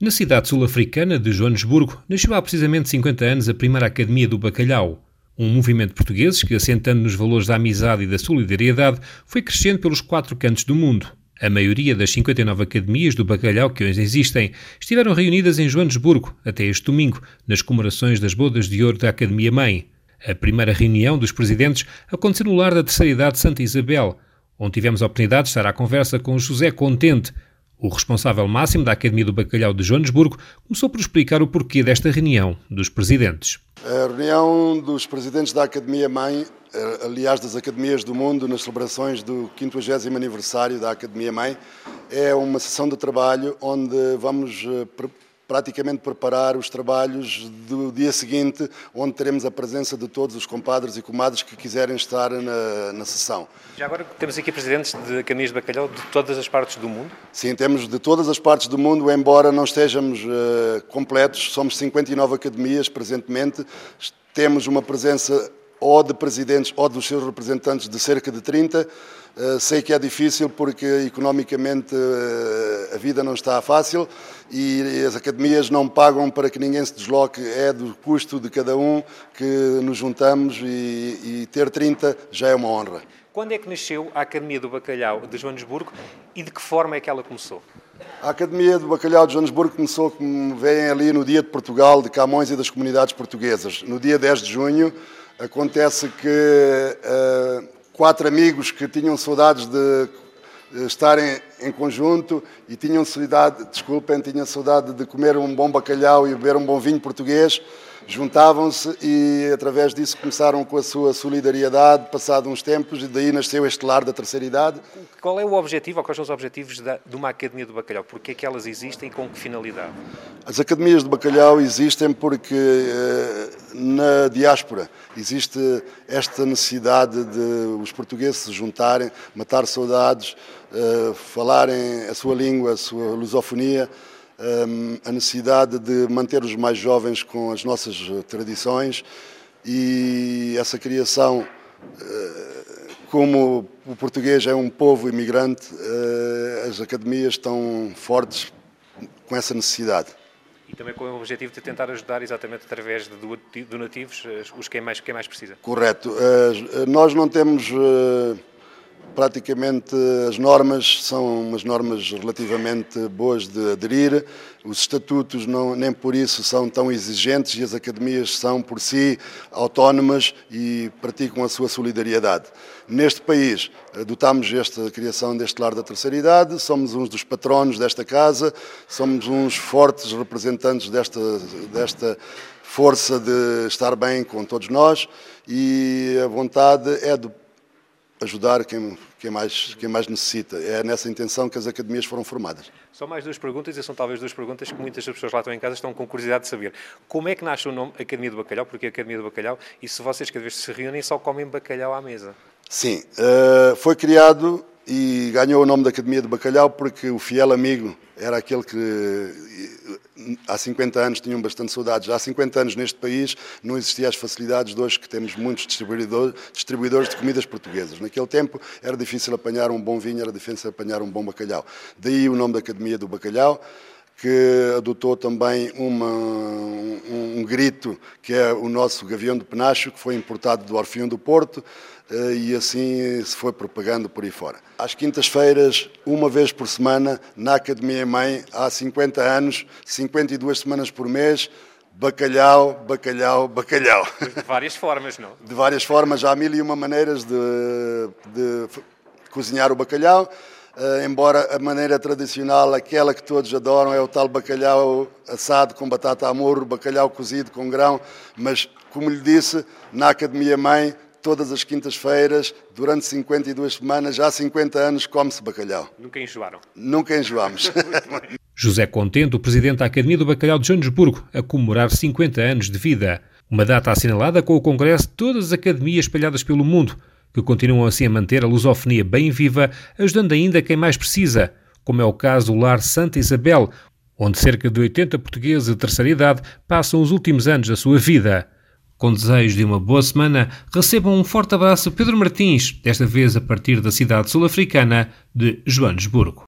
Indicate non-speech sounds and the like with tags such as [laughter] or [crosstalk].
Na cidade sul-africana de Joanesburgo, nasceu há precisamente 50 anos a primeira Academia do Bacalhau, um movimento de portugueses que, assentando nos valores da amizade e da solidariedade, foi crescendo pelos quatro cantos do mundo. A maioria das 59 academias do bacalhau que hoje existem estiveram reunidas em Joanesburgo até este domingo, nas comemorações das bodas de ouro da Academia Mãe. A primeira reunião dos presidentes aconteceu no lar da terceira idade Santa Isabel, onde tivemos a oportunidade de estar à conversa com José Contente, o responsável máximo da Academia do Bacalhau de Joanesburgo começou por explicar o porquê desta reunião dos presidentes. A reunião dos presidentes da Academia Mãe, eh, aliás das Academias do Mundo, nas celebrações do 50 aniversário da Academia Mãe, é uma sessão de trabalho onde vamos eh, praticamente preparar os trabalhos do dia seguinte, onde teremos a presença de todos os compadres e comadres que quiserem estar na, na sessão. Já agora temos aqui presidentes de academias de bacalhau de todas as partes do mundo? Sim, temos de todas as partes do mundo, embora não estejamos uh, completos, somos 59 academias presentemente, temos uma presença ou de presidentes ou dos seus representantes de cerca de 30. Uh, eh, sei que é difícil porque economicamente uh, a vida não está fácil e as academias não pagam para que ninguém se desloque, é do custo de cada um que nos juntamos e, e ter 30 já é uma honra. Quando é que nasceu a Academia do Bacalhau de Joanesburgo e de que forma é que ela começou? A Academia do Bacalhau de Joanesburgo começou, como veem ali, no Dia de Portugal, de Camões e das comunidades portuguesas. No dia 10 de junho, acontece que uh, quatro amigos que tinham saudades de estarem em conjunto e tinham saudade, desculpem, tinham saudade de comer um bom bacalhau e beber um bom vinho português, juntavam-se e através disso começaram com a sua solidariedade, passado uns tempos, e daí nasceu este lar da terceira idade. Qual é o objetivo, ou quais são os objetivos de uma Academia do Bacalhau? Porquê é que elas existem e com que finalidade? As Academias do Bacalhau existem porque eh, na diáspora existe esta necessidade de os portugueses se juntarem, matar saudades, eh, falarem a sua língua, a sua lusofonia, a necessidade de manter os mais jovens com as nossas tradições e essa criação, como o português é um povo imigrante, as academias estão fortes com essa necessidade. E também com o objetivo de tentar ajudar exatamente através de donativos os quem mais, quem mais precisa. Correto. Eh, nós não temos eh, praticamente as normas são umas normas relativamente boas de aderir, os estatutos não, nem por isso são tão exigentes e as academias são por si autónomas e praticam a sua solidariedade. Neste país, adotámos esta criação deste lar da terceira idade, somos uns dos patronos desta casa, somos uns fortes representantes desta, desta força de estar bem com todos nós e a vontade é de ajudar quem, quem, mais, quem mais necessita. É nessa intenção que as academias foram formadas. Só mais duas perguntas, e são talvez duas perguntas que muitas das pessoas lá estão em casa estão com curiosidade de saber. Como é que nasce o nome Academia do Bacalhau? Porque a Academia do Bacalhau? E se vocês cada vez se reúnem só comem bacalhau à mesa? Sim, uh, foi criado e ganhou o nome da Academia do Bacalhau porque o fiel amigo era aquele que há 50 anos tinham bastante saudades. Há 50 anos neste país não existiam as facilidades de hoje que temos muitos distribuidores, de comidas portuguesas. Naquele tempo era difícil apanhar um bom vinho, era difícil apanhar um bom bacalhau. Daí o nome da Academia do Bacalhau que adotou também uma, um, um, grito que é o nosso gavião de penacho, que foi importado do Orfeão do Porto, eh, e assim se foi propagando por aí fora. Às quintas-feiras, uma vez por semana, na Academia Mãe, há 50 anos, 52 semanas por mês, bacalhau, bacalhau, bacalhau. De várias formas, não? De várias formas, há mil e uma maneiras de, de cozinhar o bacalhau. Uh, embora a maneira tradicional, aquela que todos adoram, é o tal bacalhau assado com batata a morro, bacalhau cozido com grão, mas, como lhe disse, na Academia Mãe, todas as quintas-feiras, durante 52 semanas, já há 50 anos, come-se bacalhau. Nunca enjoaram? Nunca enjoamos. [laughs] José Contente, o presidente da Academia do Bacalhau de Joanesburgo, a comemorar 50 anos de vida. Uma data assinalada com o congresso de todas as academias espalhadas pelo mundo, que continuam assim a manter a lusofonia bem viva, ajudando ainda quem mais precisa, como é o caso do Lar Santa Isabel, onde cerca de 80 portugueses de terceira idade passam os últimos anos da sua vida. Com desejo de uma boa semana, recebam um forte abraço Pedro Martins, desta vez a partir da cidade sul-africana de Joanesburgo.